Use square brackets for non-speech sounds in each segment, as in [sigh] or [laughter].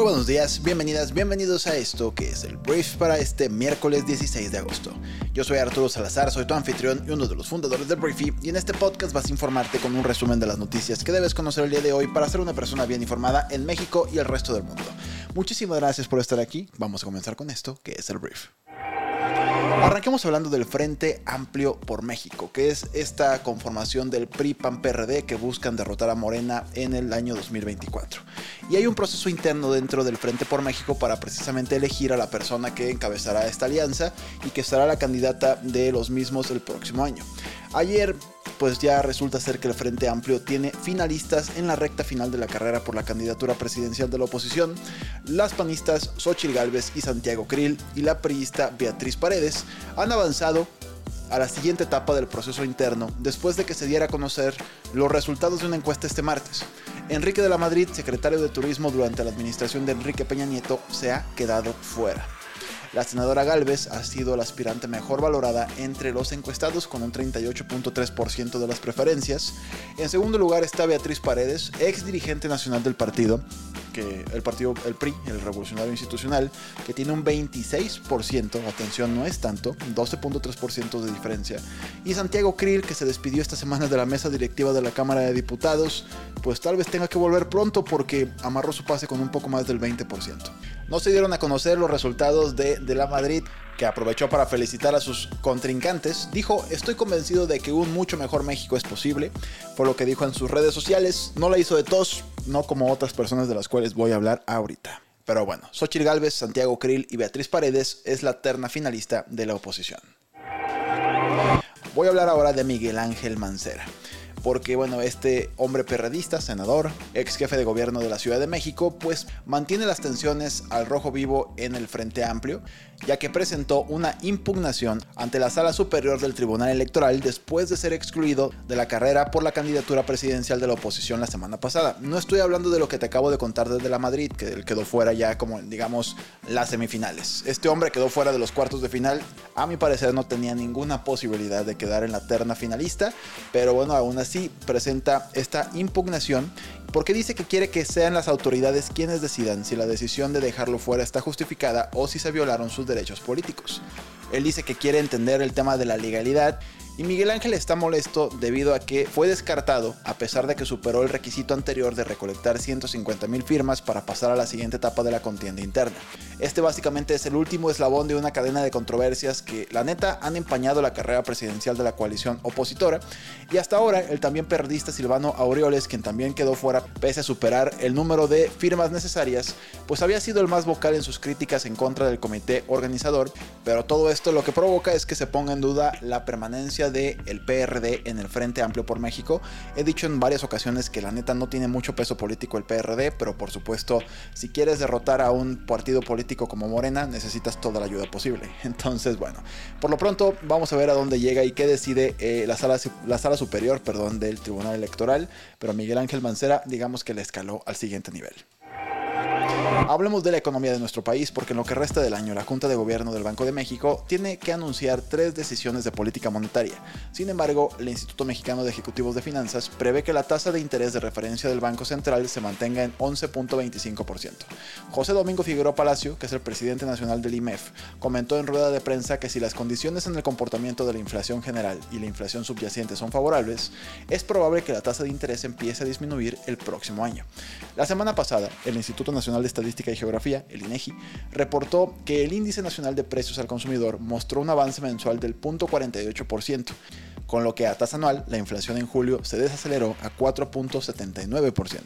Muy buenos días, bienvenidas, bienvenidos a esto que es el brief para este miércoles 16 de agosto. Yo soy Arturo Salazar, soy tu anfitrión y uno de los fundadores del Briefy y en este podcast vas a informarte con un resumen de las noticias que debes conocer el día de hoy para ser una persona bien informada en México y el resto del mundo. Muchísimas gracias por estar aquí, vamos a comenzar con esto que es el brief. Arranquemos hablando del Frente Amplio por México, que es esta conformación del PRI-PAN-PRD que buscan derrotar a Morena en el año 2024. Y hay un proceso interno dentro del Frente por México para precisamente elegir a la persona que encabezará esta alianza y que será la candidata de los mismos el próximo año. Ayer pues ya resulta ser que el Frente Amplio tiene finalistas en la recta final de la carrera por la candidatura presidencial de la oposición. Las panistas Xochitl Gálvez y Santiago Krill y la priista Beatriz Paredes han avanzado a la siguiente etapa del proceso interno después de que se diera a conocer los resultados de una encuesta este martes. Enrique de la Madrid, secretario de Turismo durante la administración de Enrique Peña Nieto, se ha quedado fuera. La senadora Galvez ha sido la aspirante mejor valorada entre los encuestados con un 38.3% de las preferencias. En segundo lugar está Beatriz Paredes, ex dirigente nacional del partido, que el partido, el PRI, el Revolucionario Institucional, que tiene un 26%, atención, no es tanto, 12.3% de diferencia. Y Santiago Krill, que se despidió esta semana de la mesa directiva de la Cámara de Diputados, pues tal vez tenga que volver pronto porque amarró su pase con un poco más del 20%. No se dieron a conocer los resultados de, de la Madrid que aprovechó para felicitar a sus contrincantes, dijo, estoy convencido de que un mucho mejor México es posible, por lo que dijo en sus redes sociales, no la hizo de tos, no como otras personas de las cuales voy a hablar ahorita. Pero bueno, Xochitl Galvez, Santiago Krill y Beatriz Paredes es la terna finalista de la oposición. Voy a hablar ahora de Miguel Ángel Mancera porque bueno, este hombre perredista, senador, ex jefe de gobierno de la Ciudad de México, pues mantiene las tensiones al rojo vivo en el Frente Amplio, ya que presentó una impugnación ante la Sala Superior del Tribunal Electoral después de ser excluido de la carrera por la candidatura presidencial de la oposición la semana pasada. No estoy hablando de lo que te acabo de contar desde la Madrid, que él quedó fuera ya como digamos las semifinales. Este hombre quedó fuera de los cuartos de final, a mi parecer no tenía ninguna posibilidad de quedar en la terna finalista, pero bueno, aún así sí presenta esta impugnación porque dice que quiere que sean las autoridades quienes decidan si la decisión de dejarlo fuera está justificada o si se violaron sus derechos políticos. Él dice que quiere entender el tema de la legalidad y Miguel Ángel está molesto debido a que fue descartado a pesar de que superó el requisito anterior de recolectar 150 mil firmas para pasar a la siguiente etapa de la contienda interna. Este básicamente es el último eslabón de una cadena de controversias que la neta han empañado la carrera presidencial de la coalición opositora y hasta ahora el también periodista Silvano Aureoles, quien también quedó fuera pese a superar el número de firmas necesarias, pues había sido el más vocal en sus críticas en contra del comité organizador, pero todo esto lo que provoca es que se ponga en duda la permanencia del PRD en el Frente Amplio por México. He dicho en varias ocasiones que la neta no tiene mucho peso político el PRD, pero por supuesto, si quieres derrotar a un partido político como Morena, necesitas toda la ayuda posible. [laughs] Entonces, bueno, por lo pronto vamos a ver a dónde llega y qué decide eh, la, sala, la sala superior perdón, del Tribunal Electoral, pero Miguel Ángel Mancera digamos que le escaló al siguiente nivel. Hablemos de la economía de nuestro país porque en lo que resta del año la Junta de Gobierno del Banco de México tiene que anunciar tres decisiones de política monetaria. Sin embargo, el Instituto Mexicano de Ejecutivos de Finanzas prevé que la tasa de interés de referencia del Banco Central se mantenga en 11.25%. José Domingo Figueroa Palacio, que es el presidente nacional del IMEF, comentó en rueda de prensa que si las condiciones en el comportamiento de la inflación general y la inflación subyacente son favorables, es probable que la tasa de interés empiece a disminuir el próximo año. La semana pasada, el Instituto Nacional de y Geografía, el INEGI, reportó que el índice nacional de precios al consumidor mostró un avance mensual del 0.48%, con lo que a tasa anual la inflación en julio se desaceleró a 4.79%.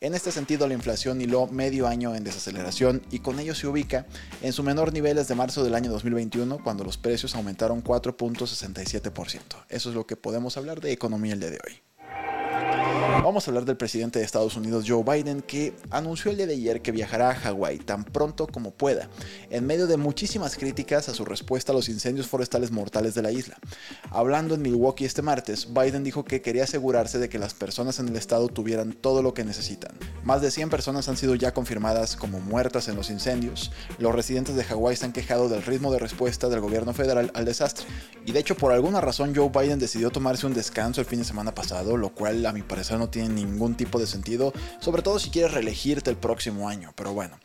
En este sentido, la inflación hiló medio año en desaceleración y con ello se ubica en su menor nivel desde marzo del año 2021, cuando los precios aumentaron 4.67%. Eso es lo que podemos hablar de economía el día de hoy. Vamos a hablar del presidente de Estados Unidos, Joe Biden, que anunció el día de ayer que viajará a Hawái tan pronto como pueda, en medio de muchísimas críticas a su respuesta a los incendios forestales mortales de la isla. Hablando en Milwaukee este martes, Biden dijo que quería asegurarse de que las personas en el estado tuvieran todo lo que necesitan. Más de 100 personas han sido ya confirmadas como muertas en los incendios. Los residentes de Hawái se han quejado del ritmo de respuesta del gobierno federal al desastre. Y de hecho, por alguna razón, Joe Biden decidió tomarse un descanso el fin de semana pasado, lo cual a mi parecer no tiene ningún tipo de sentido, sobre todo si quieres reelegirte el próximo año. Pero bueno,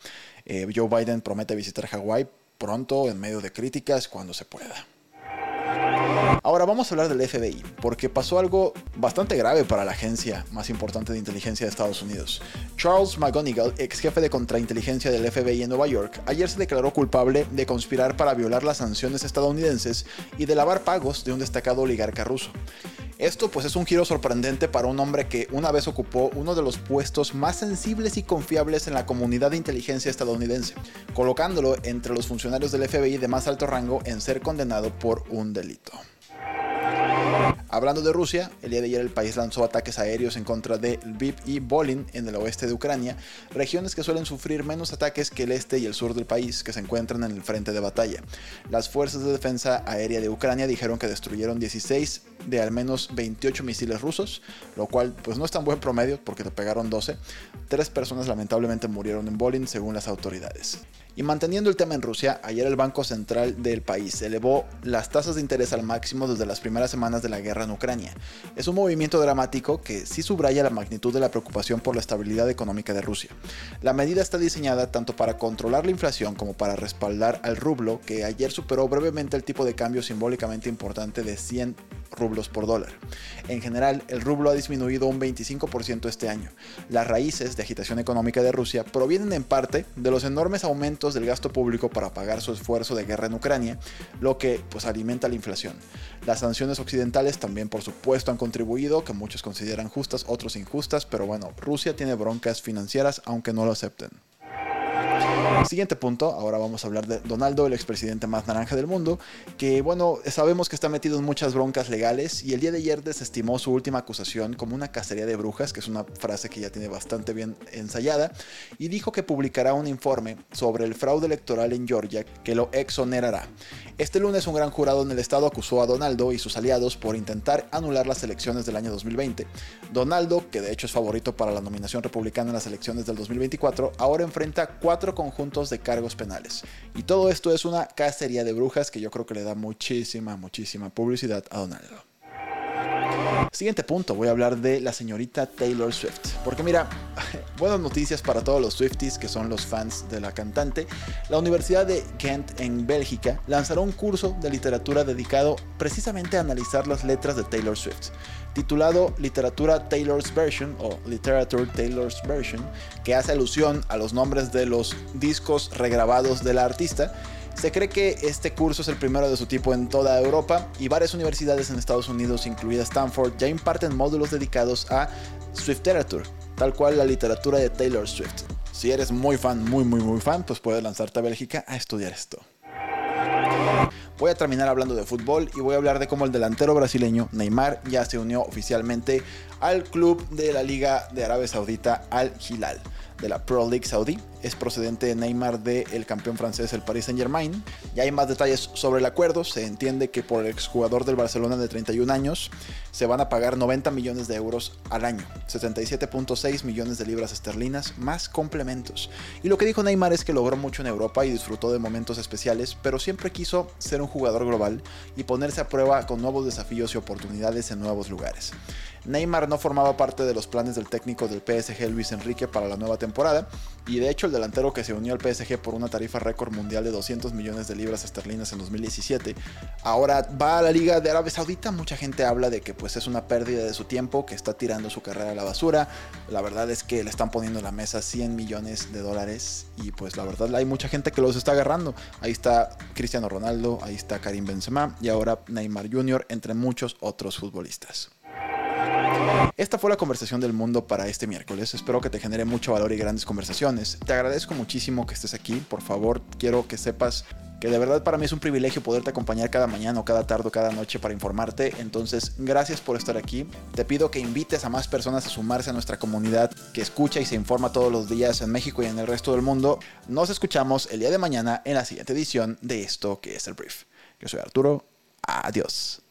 eh, Joe Biden promete visitar Hawái pronto en medio de críticas cuando se pueda. Ahora vamos a hablar del FBI, porque pasó algo bastante grave para la agencia más importante de inteligencia de Estados Unidos. Charles McGonigal, ex jefe de contrainteligencia del FBI en Nueva York, ayer se declaró culpable de conspirar para violar las sanciones estadounidenses y de lavar pagos de un destacado oligarca ruso. Esto pues es un giro sorprendente para un hombre que una vez ocupó uno de los puestos más sensibles y confiables en la comunidad de inteligencia estadounidense, colocándolo entre los funcionarios del FBI de más alto rango en ser condenado por un delito. Hablando de Rusia, el día de ayer el país lanzó ataques aéreos en contra de Lviv y Volin en el oeste de Ucrania, regiones que suelen sufrir menos ataques que el este y el sur del país que se encuentran en el frente de batalla. Las fuerzas de defensa aérea de Ucrania dijeron que destruyeron 16 de al menos 28 misiles rusos, lo cual pues no es tan buen promedio porque le pegaron 12. Tres personas lamentablemente murieron en Volin según las autoridades. Y manteniendo el tema en Rusia, ayer el Banco Central del país elevó las tasas de interés al máximo desde las primeras semanas de la guerra en Ucrania. Es un movimiento dramático que sí subraya la magnitud de la preocupación por la estabilidad económica de Rusia. La medida está diseñada tanto para controlar la inflación como para respaldar al rublo, que ayer superó brevemente el tipo de cambio simbólicamente importante de 100 rublos por dólar. En general, el rublo ha disminuido un 25% este año. Las raíces de agitación económica de Rusia provienen en parte de los enormes aumentos del gasto público para pagar su esfuerzo de guerra en Ucrania, lo que pues alimenta la inflación. Las sanciones occidentales también por supuesto han contribuido, que muchos consideran justas, otros injustas, pero bueno, Rusia tiene broncas financieras aunque no lo acepten. Siguiente punto, ahora vamos a hablar de Donaldo, el expresidente más naranja del mundo, que bueno, sabemos que está metido en muchas broncas legales y el día de ayer desestimó su última acusación como una cacería de brujas, que es una frase que ya tiene bastante bien ensayada, y dijo que publicará un informe sobre el fraude electoral en Georgia que lo exonerará. Este lunes un gran jurado en el estado acusó a Donaldo y sus aliados por intentar anular las elecciones del año 2020. Donaldo, que de hecho es favorito para la nominación republicana en las elecciones del 2024, ahora enfrenta cuatro conjuntos de cargos penales. Y todo esto es una cacería de brujas que yo creo que le da muchísima, muchísima publicidad a Donaldo. Siguiente punto, voy a hablar de la señorita Taylor Swift. Porque mira, [laughs] buenas noticias para todos los Swifties que son los fans de la cantante. La Universidad de Kent en Bélgica lanzará un curso de literatura dedicado precisamente a analizar las letras de Taylor Swift titulado Literatura Taylor's Version o Literature Taylor's Version, que hace alusión a los nombres de los discos regrabados de la artista. Se cree que este curso es el primero de su tipo en toda Europa y varias universidades en Estados Unidos, incluida Stanford, ya imparten módulos dedicados a Swift Literature, tal cual la literatura de Taylor Swift. Si eres muy fan, muy muy muy fan, pues puedes lanzarte a Bélgica a estudiar esto. Voy a terminar hablando de fútbol y voy a hablar de cómo el delantero brasileño Neymar ya se unió oficialmente al club de la Liga de Arabia Saudita Al Hilal de la Pro League Saudí. Es procedente de Neymar del campeón francés, el Paris Saint Germain. Ya hay más detalles sobre el acuerdo. Se entiende que por el exjugador del Barcelona de 31 años se van a pagar 90 millones de euros al año, 77.6 millones de libras esterlinas más complementos. Y lo que dijo Neymar es que logró mucho en Europa y disfrutó de momentos especiales, pero siempre quiso ser un jugador global y ponerse a prueba con nuevos desafíos y oportunidades en nuevos lugares. Neymar no formaba parte de los planes del técnico del PSG Luis Enrique para la nueva temporada y de hecho el delantero que se unió al PSG por una tarifa récord mundial de 200 millones de libras esterlinas en 2017 ahora va a la Liga de Arabia Saudita. Mucha gente habla de que pues es una pérdida de su tiempo, que está tirando su carrera a la basura. La verdad es que le están poniendo en la mesa 100 millones de dólares y pues la verdad hay mucha gente que los está agarrando. Ahí está Cristiano Ronaldo, ahí está Karim Benzema y ahora Neymar Jr. entre muchos otros futbolistas. Esta fue la conversación del mundo para este miércoles. Espero que te genere mucho valor y grandes conversaciones. Te agradezco muchísimo que estés aquí. Por favor, quiero que sepas que de verdad para mí es un privilegio poderte acompañar cada mañana o cada tarde o cada noche para informarte. Entonces, gracias por estar aquí. Te pido que invites a más personas a sumarse a nuestra comunidad que escucha y se informa todos los días en México y en el resto del mundo. Nos escuchamos el día de mañana en la siguiente edición de esto que es el brief. Yo soy Arturo. Adiós.